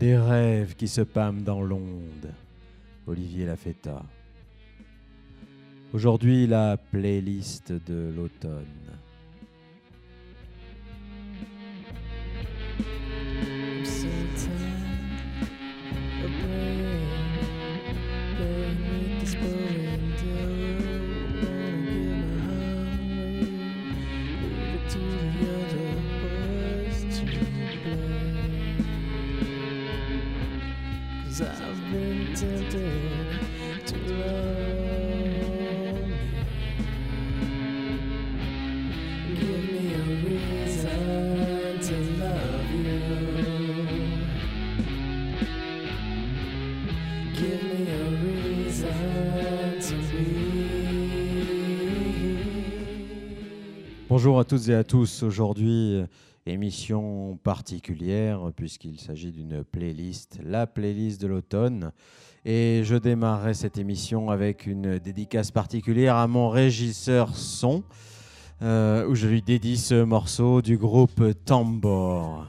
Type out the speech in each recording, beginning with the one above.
Des rêves qui se pâment dans l'onde. Olivier Lafetta. Aujourd'hui, la playlist de l'automne. Toutes et à tous. Aujourd'hui, émission particulière puisqu'il s'agit d'une playlist, la playlist de l'automne. Et je démarrerai cette émission avec une dédicace particulière à mon régisseur son, euh, où je lui dédie ce morceau du groupe Tambor.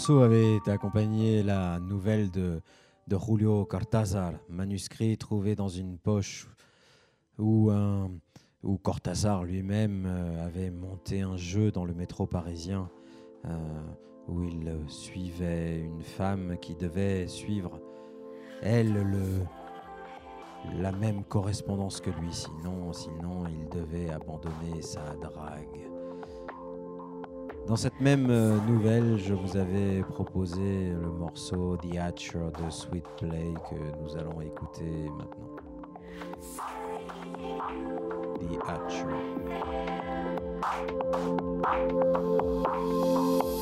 Morceau avait accompagné la nouvelle de, de Julio Cortázar, manuscrit trouvé dans une poche où, où Cortázar lui-même euh, avait monté un jeu dans le métro parisien euh, où il suivait une femme qui devait suivre, elle, le, la même correspondance que lui, sinon, sinon il devait abandonner sa drague. Dans cette même euh, nouvelle, je vous avais proposé le morceau The Hatcher de Sweet Play que nous allons écouter maintenant.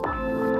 The.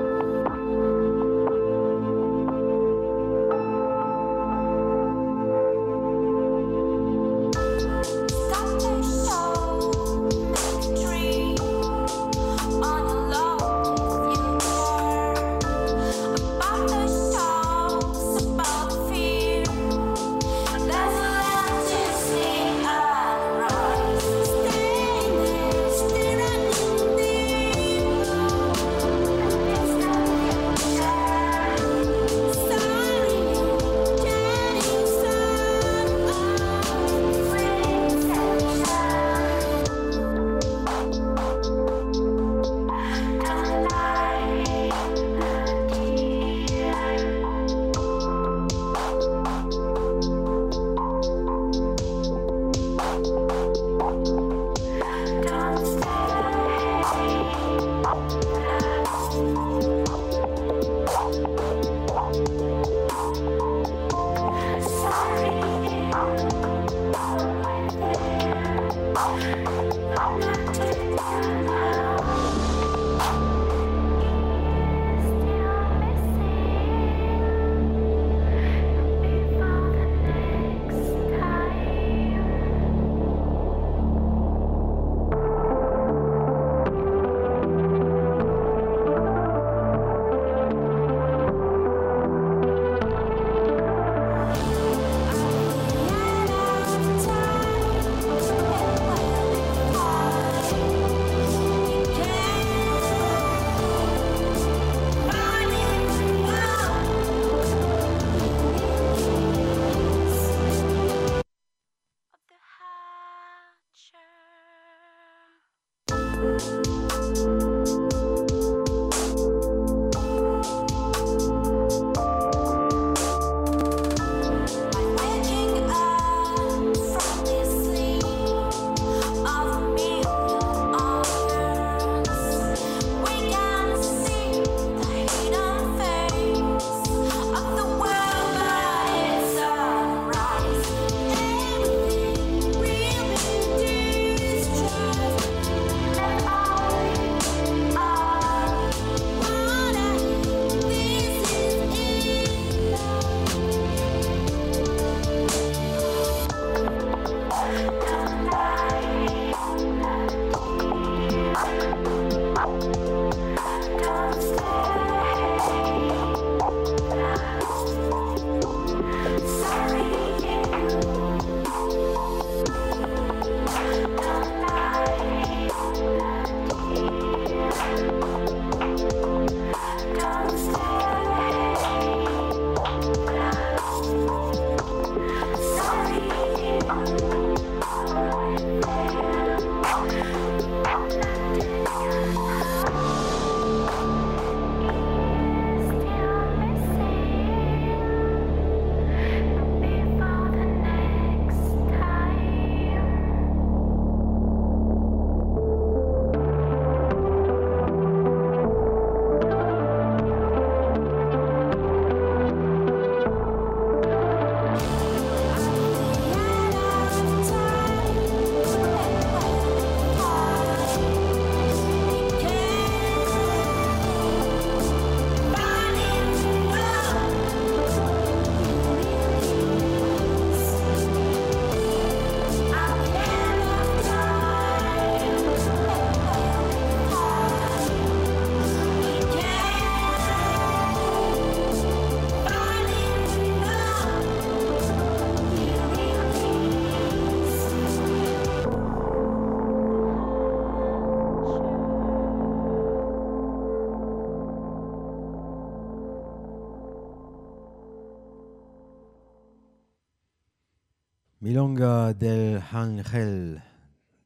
Milonga del Ángel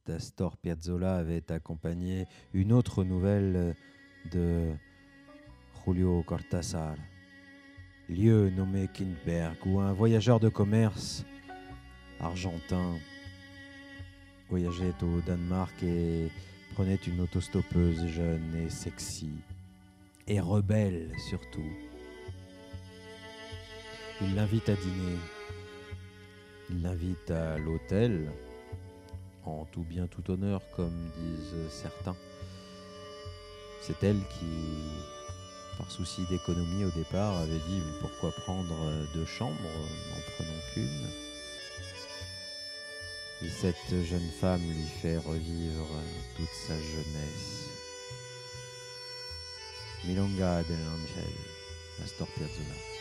d'Astor Piazzolla avait accompagné une autre nouvelle de Julio Cortázar, lieu nommé Kindberg, où un voyageur de commerce argentin voyageait au Danemark et prenait une autostoppeuse jeune et sexy, et rebelle surtout. Il l'invite à dîner. L'invite à l'hôtel, en tout bien tout honneur, comme disent certains. C'est elle qui, par souci d'économie au départ, avait dit pourquoi prendre deux chambres, n'en prenons qu'une? Et cette jeune femme lui fait revivre toute sa jeunesse. Milonga dell'Angel, Astor Piazzolla.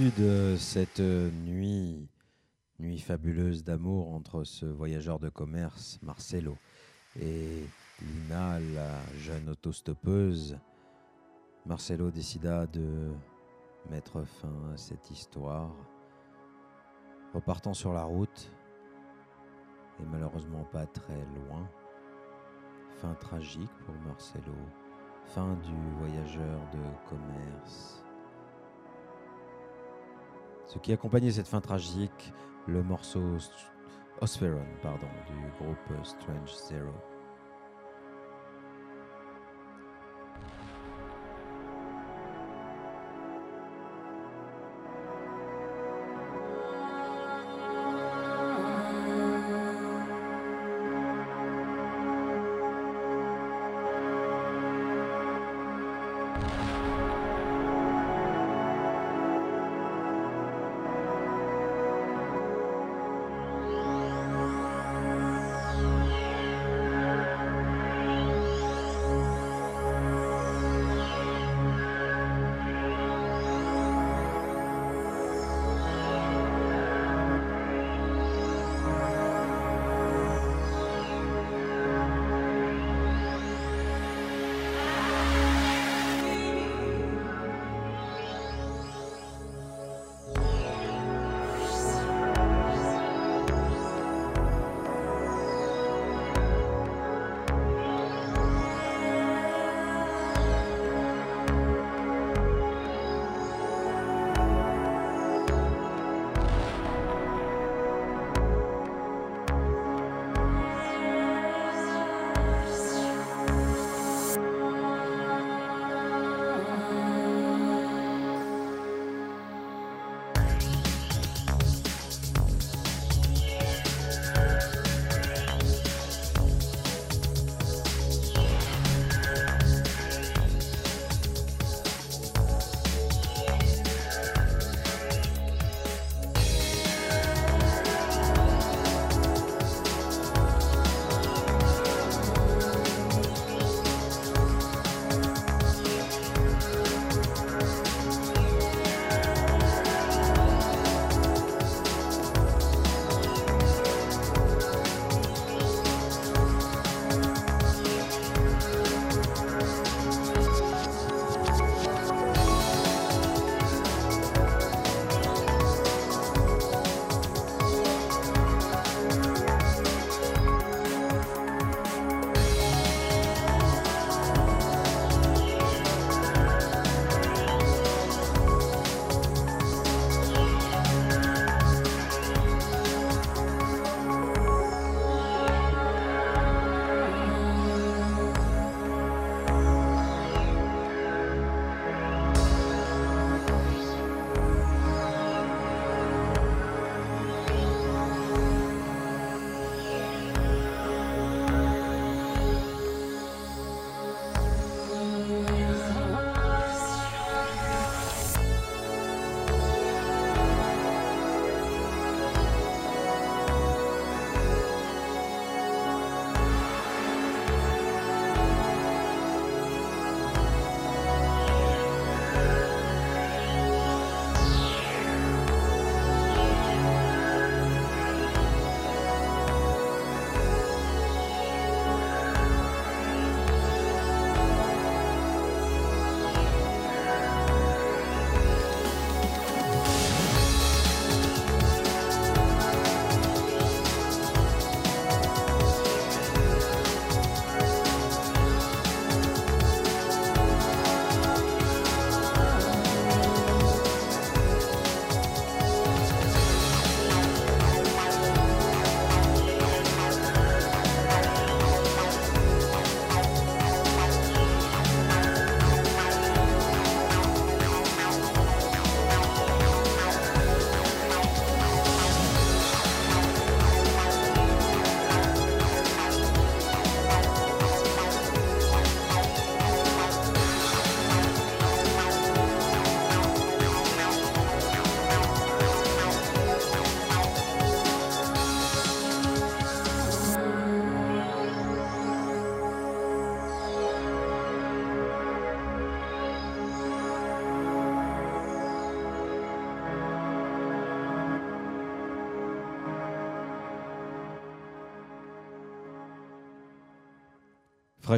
De cette nuit, nuit fabuleuse d'amour entre ce voyageur de commerce, Marcelo, et Lina, la jeune autostoppeuse, Marcelo décida de mettre fin à cette histoire, repartant sur la route, et malheureusement pas très loin. Fin tragique pour Marcelo, fin du voyageur de commerce. Ce qui accompagnait cette fin tragique, le morceau Ospheron pardon, du groupe Strange Zero.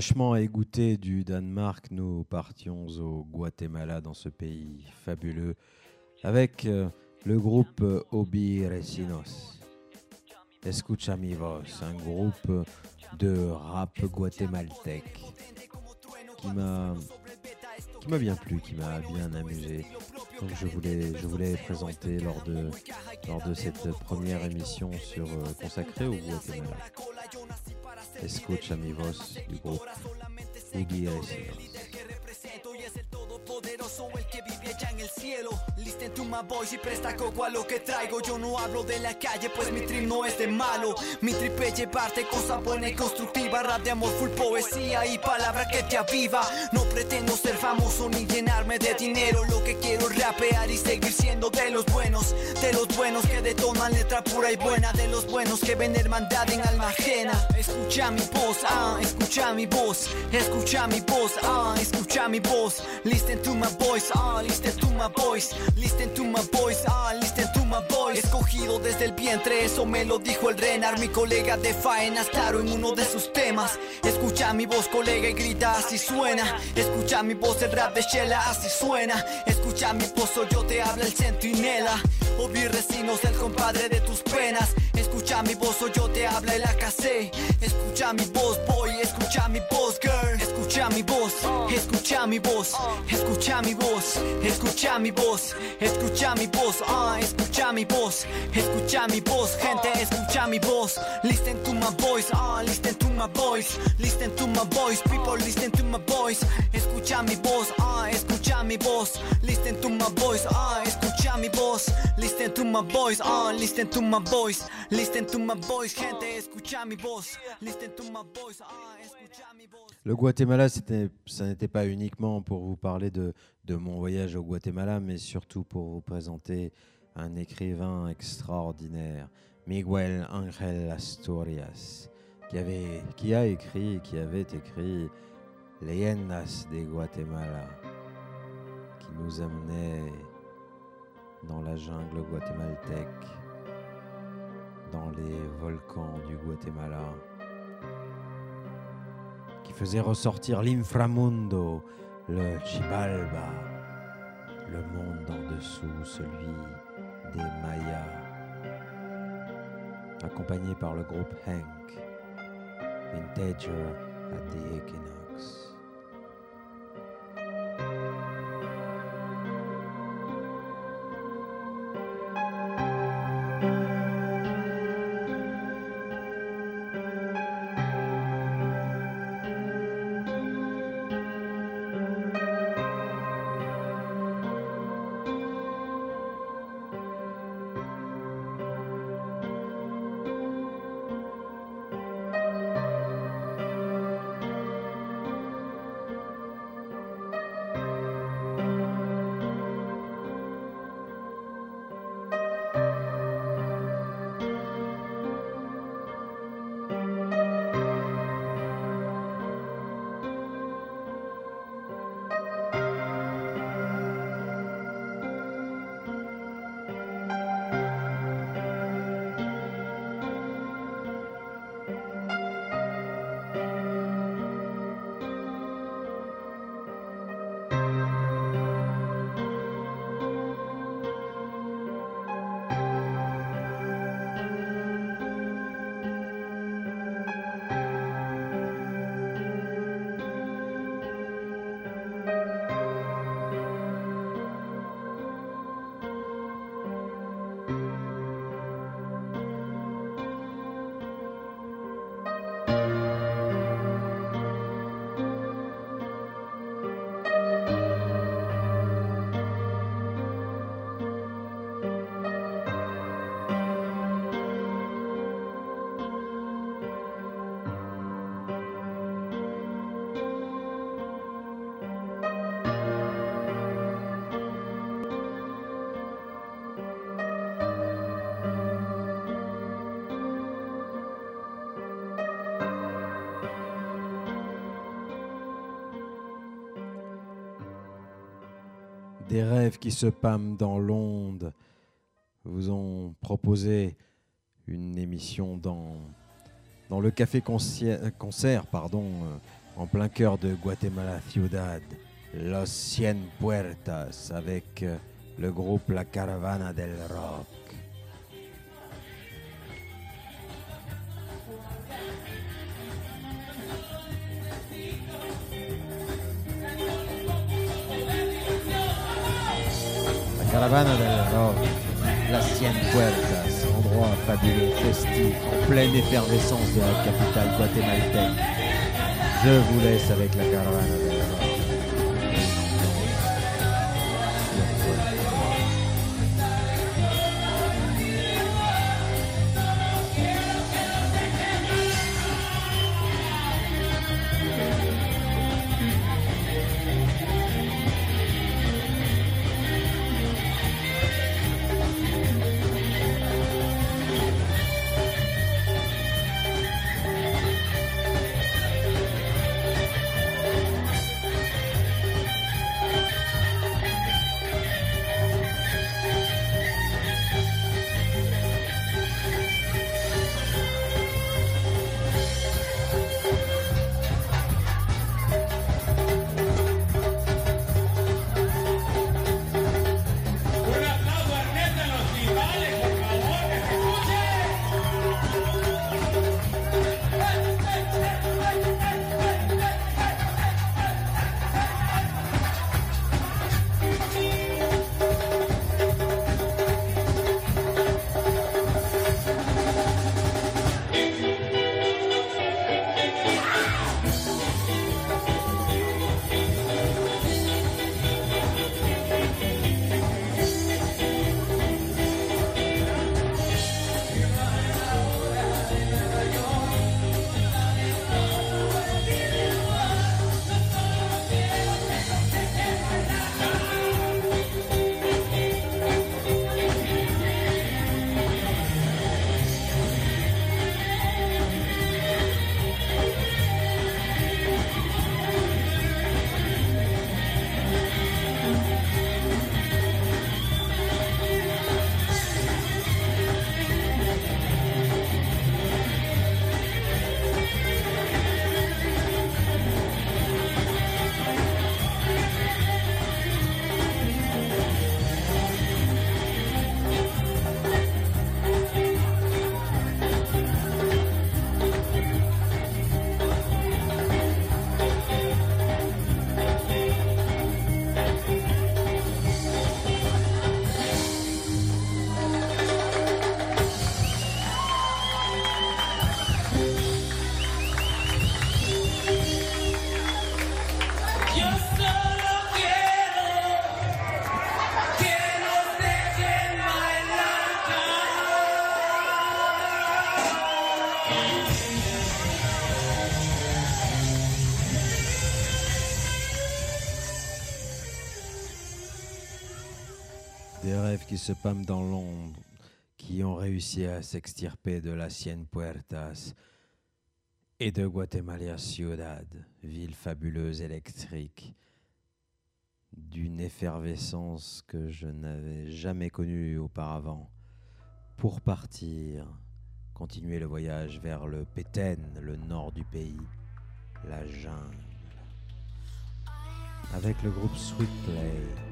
Fraîchement égouttés du Danemark, nous partions au Guatemala dans ce pays fabuleux avec euh, le groupe Obi Recinos. Escucha mi un groupe de rap guatémaltèque qui m'a qui m'a bien plu, qui m'a bien amusé. Donc je voulais je voulais présenter lors de lors de cette première émission sur euh, consacrée au Guatemala. Escucha mi voz du groupe Ubi el que vive allá en el Listen to my voice y presta coco a lo que traigo. Yo no hablo de la calle, pues mi trip no es de malo. Mi trip es llevarte cosas buenas y constructivas. Rap de amor, full poesía y palabra que te aviva. No pretendo ser famoso ni llenarme de dinero. Lo que quiero es rapear y seguir siendo de los buenos. De los buenos que detonan letra pura y buena. De los buenos que ven hermandad en alma ajena. Escucha mi voz, ah, escucha mi voz. Escucha mi voz, ah, escucha mi voz. Listen to my voice, ah, listen to my listen to my voice, ah, listen to my voice. Escogido desde el vientre, eso me lo dijo el Renar, mi colega de faenas, claro, en uno de sus temas. Escucha mi voz, colega, y grita, así suena. Escucha mi voz, el rap de Shella, así suena. Escucha mi voz, yo te habla el centinela. Obi recinos, el compadre de tus penas. Escucha mi voz, yo te habla el AKC. Escucha mi voz, boy, escucha mi voz, girl. Escucha mi voz, escucha mi voz, escucha mi voz, escucha mi voz, escucha mi voz, ah, escucha mi voz, escucha mi voz, gente, escucha mi voz. Listen to my voice, ah, listen to my voice, listen to my voice, people, listen to my voice. Escucha mi voz, ah, escucha mi voz, listen to my voice, ah, escucha mi voz, listen to my voice, ah, listen to my voice, listen to my voice, gente, escucha mi voz, listen to my voice, ah, escucha mi voz. Le Guatemala, ça n'était pas uniquement pour vous parler de, de mon voyage au Guatemala, mais surtout pour vous présenter un écrivain extraordinaire, Miguel Ángel Asturias, qui, avait, qui a écrit qui avait écrit Leyendas de Guatemala, qui nous amenait dans la jungle guatémaltèque, dans les volcans du Guatemala, qui faisait ressortir l'inframundo, le Chibalba, le monde en dessous, celui des Mayas, accompagné par le groupe Hank, Integer at Rêves qui se pâment dans l'onde vous ont proposé une émission dans, dans le café concert, concert pardon, euh, en plein cœur de Guatemala Ciudad, Los Cien Puertas, avec euh, le groupe La Caravana del Rock. La Caravana del Rock, Las Cien Puertas, endroit fabuleux, festif, en pleine effervescence de la capitale guatémaltèque. Je vous laisse avec la Caravana del se pâment dans l'ombre, qui ont réussi à s'extirper de la Cien Puertas et de Guatemala Ciudad, ville fabuleuse électrique, d'une effervescence que je n'avais jamais connue auparavant, pour partir, continuer le voyage vers le Péten, le nord du pays, la jungle, avec le groupe Sweet Play,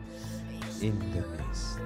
in the midst.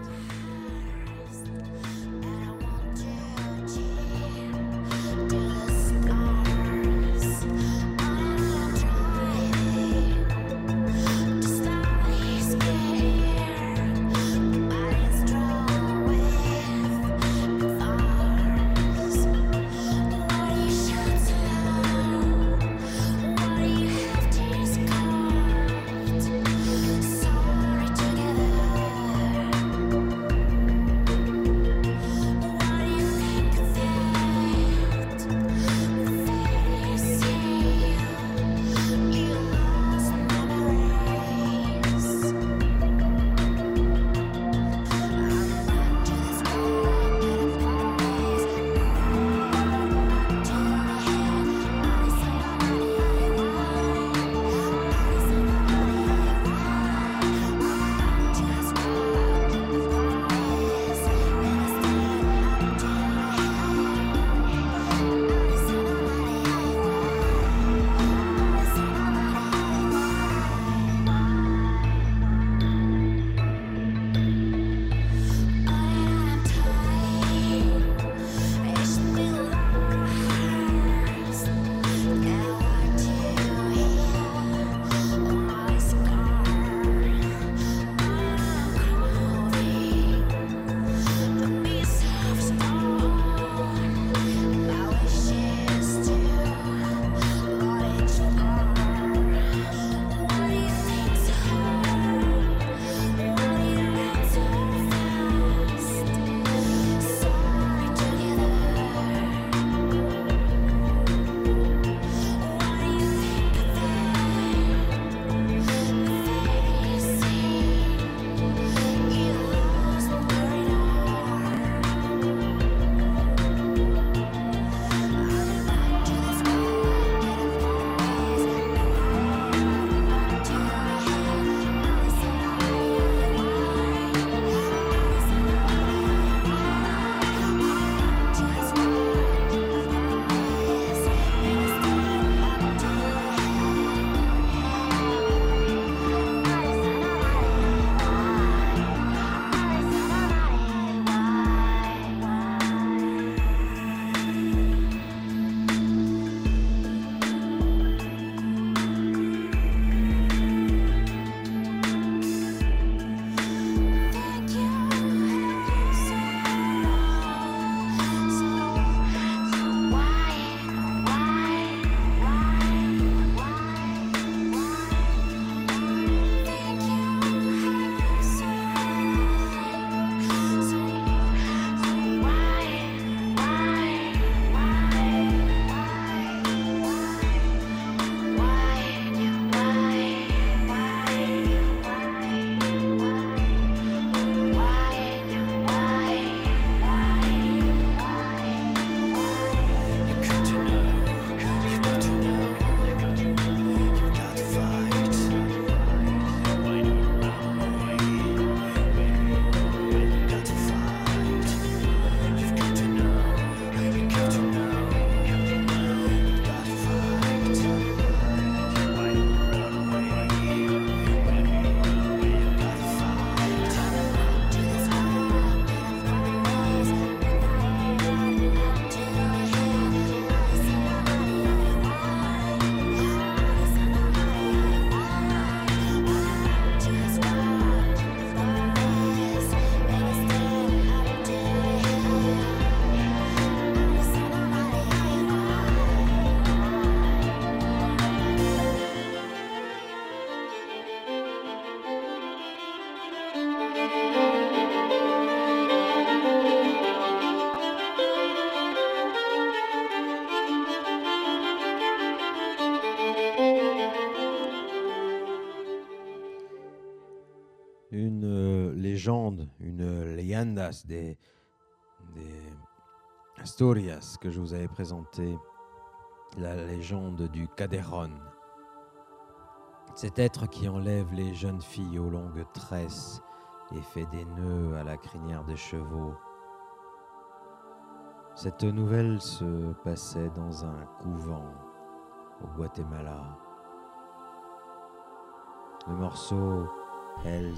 Des, des que je vous avais présenté, la légende du Caderon. Cet être qui enlève les jeunes filles aux longues tresses et fait des nœuds à la crinière des chevaux. Cette nouvelle se passait dans un couvent au Guatemala. Le morceau El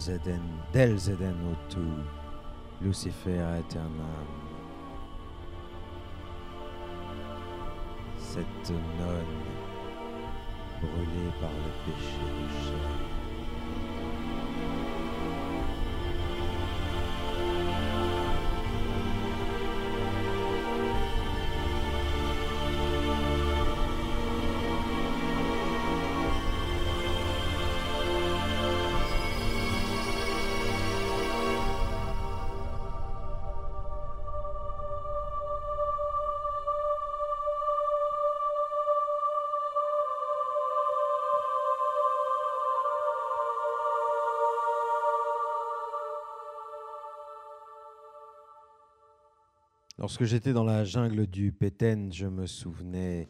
Del Zeden Otu, Lucifer Aeternam. Cette nonne brûlée par le péché du chef. Lorsque j'étais dans la jungle du Petén, je me souvenais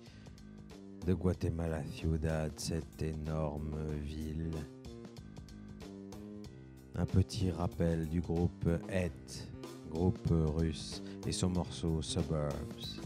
de Guatemala Ciudad, cette énorme ville. Un petit rappel du groupe ET, groupe russe, et son morceau Suburbs.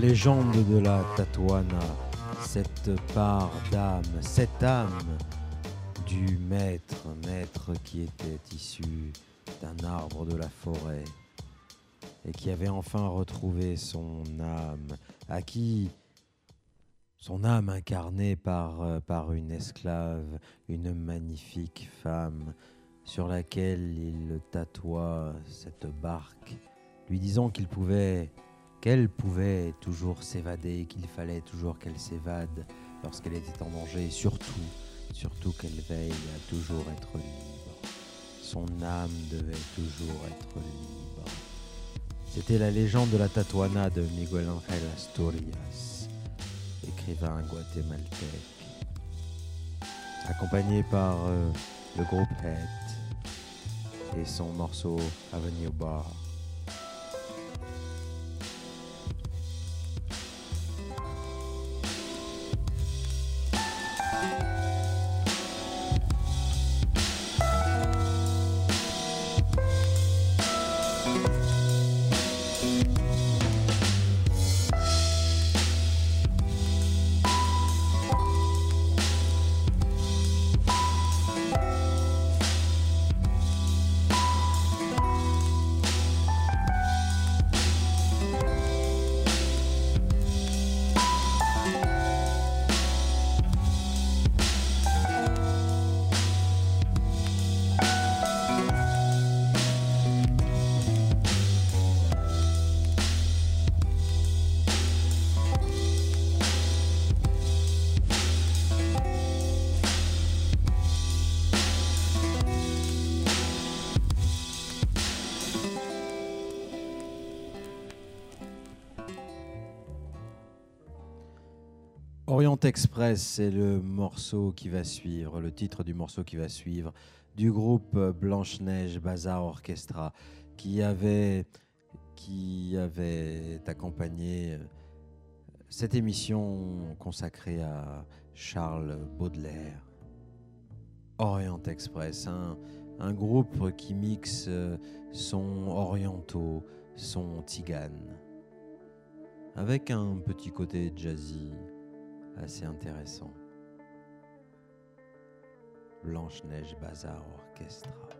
Légende de la Tatuana, cette part d'âme, cette âme du maître, maître qui était issu d'un arbre de la forêt et qui avait enfin retrouvé son âme, à qui son âme incarnée par, euh, par une esclave, une magnifique femme, sur laquelle il tatoua cette barque, lui disant qu'il pouvait, qu'elle pouvait toujours s'évader, qu'il fallait toujours qu'elle s'évade lorsqu'elle était en danger, surtout, surtout qu'elle veille à toujours être libre. Son âme devait toujours être libre. C'était la légende de la Tatuana de Miguel Ángel Asturias, écrivain guatémaltèque, accompagné par euh, le groupe Head et son morceau Avenue Bar. Orient Express, c'est le morceau qui va suivre, le titre du morceau qui va suivre, du groupe Blanche-Neige Bazar Orchestra, qui avait, accompagné cette émission consacrée à Charles Baudelaire. Orient Express, un, un groupe qui mixe son orientaux, son tigane, avec un petit côté jazzy assez intéressant. Blanche-Neige Bazar Orchestra.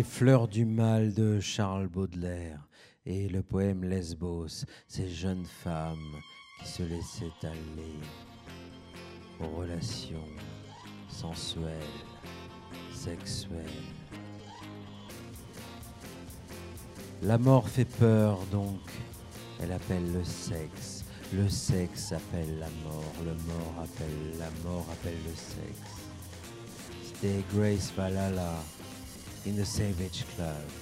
Les fleurs du mal de Charles Baudelaire et le poème Lesbos, ces jeunes femmes qui se laissaient aller aux relations sensuelles, sexuelles. La mort fait peur donc, elle appelle le sexe. Le sexe appelle la mort, le mort appelle la mort appelle le sexe. Stay Grace Valhalla in the Savage Club.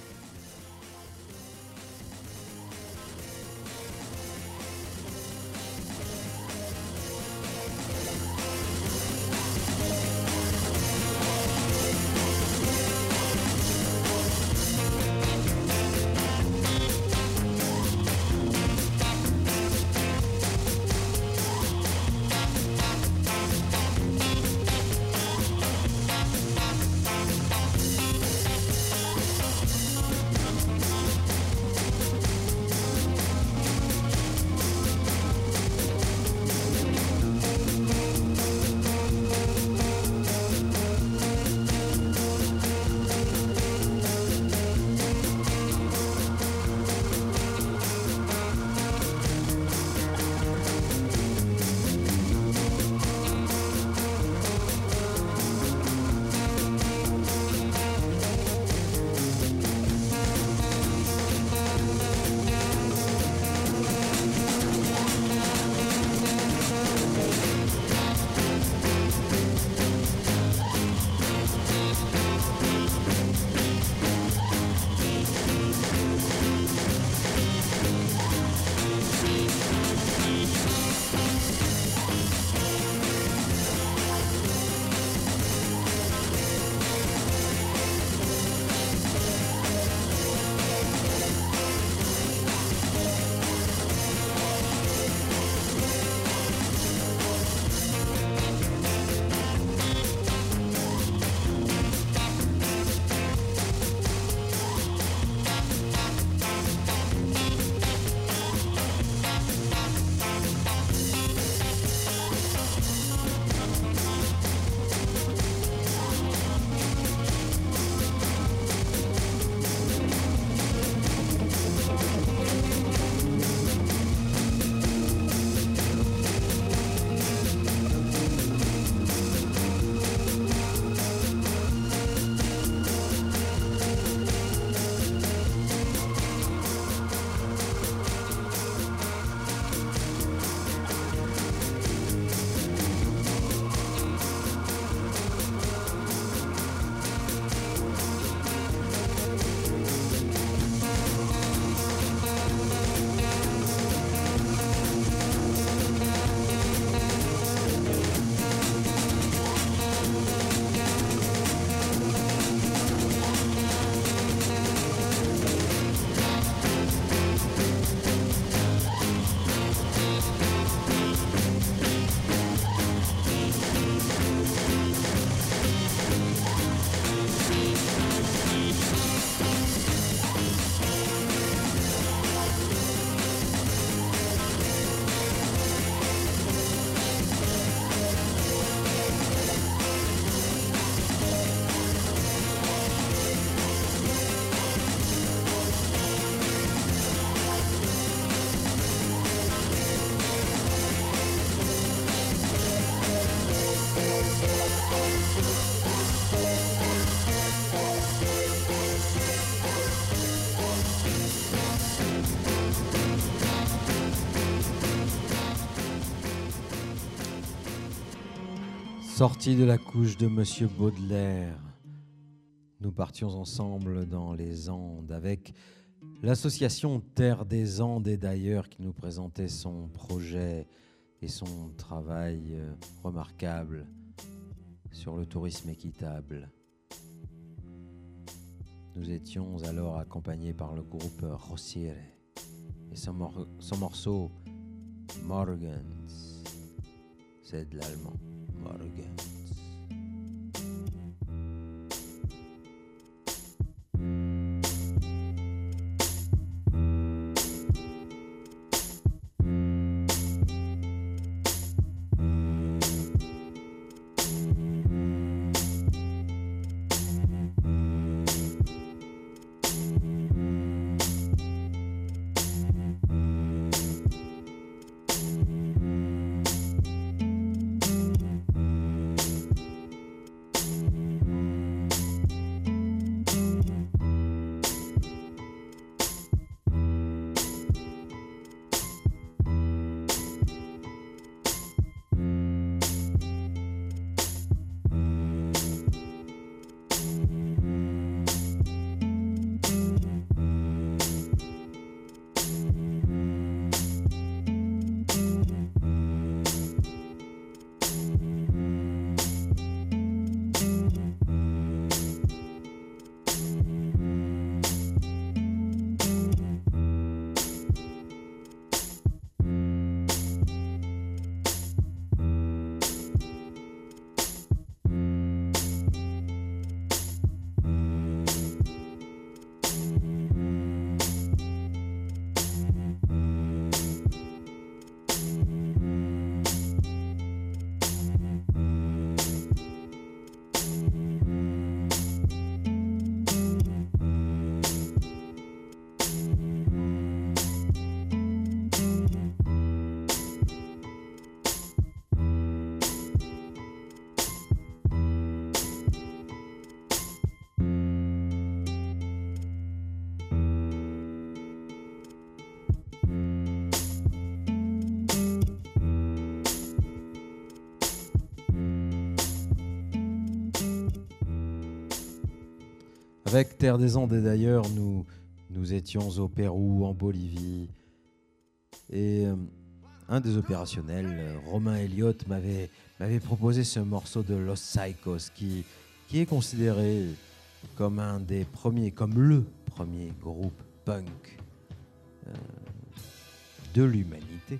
Sorti de la couche de Monsieur Baudelaire, nous partions ensemble dans les Andes avec l'association Terre des Andes et d'ailleurs qui nous présentait son projet et son travail euh, remarquable sur le tourisme équitable. Nous étions alors accompagnés par le groupe Rossiere et son, son morceau Morgans, c'est de l'allemand. apart again. Avec Terre des Andes et d'ailleurs, nous, nous étions au Pérou, en Bolivie. Et euh, un des opérationnels, Romain Elliott, m'avait, m'avait proposé ce morceau de Los Psychos qui, qui est considéré comme un des premiers, comme le premier groupe punk euh, de l'humanité.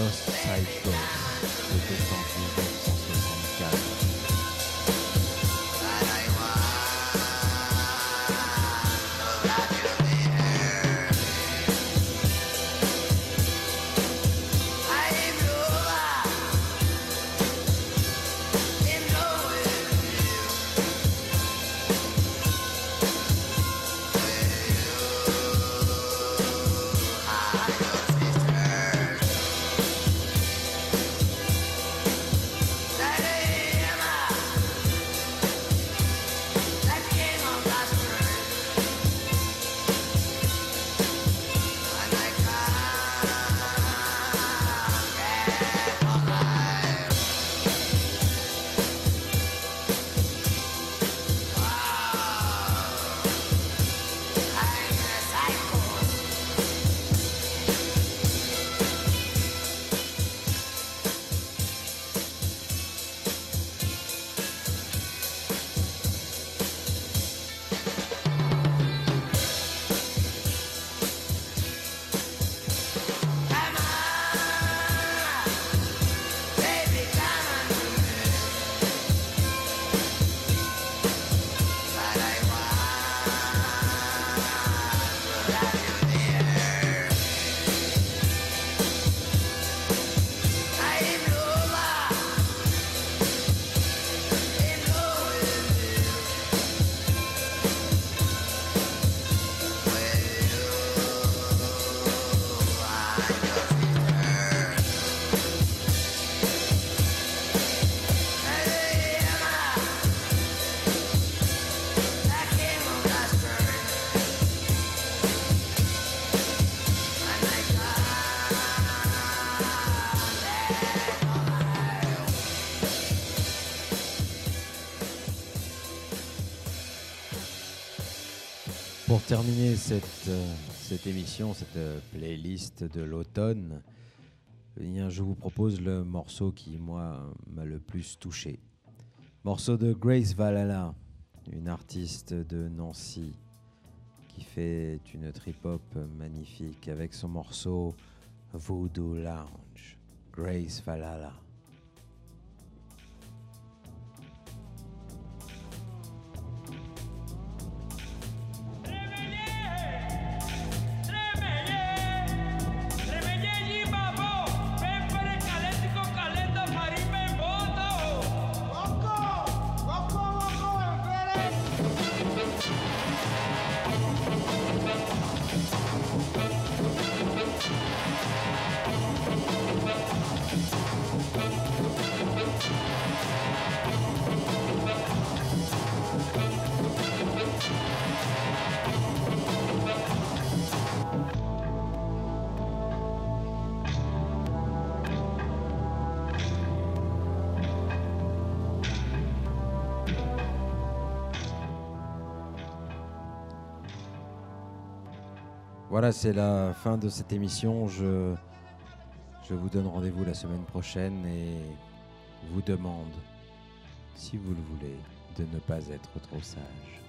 Los Psychos, c'était en 1964. Terminer cette, euh, cette émission, cette euh, playlist de l'automne, eh je vous propose le morceau qui, moi, m'a le plus touché. Morceau de Grace Valhalla, une artiste de Nancy qui fait une trip-hop magnifique avec son morceau Voodoo Lounge. Grace Valhalla. Voilà, c'est la fin de cette émission. Je, vous donne rendez-vous la semaine prochaine et vous demande, si vous le voulez, de ne pas être trop sage.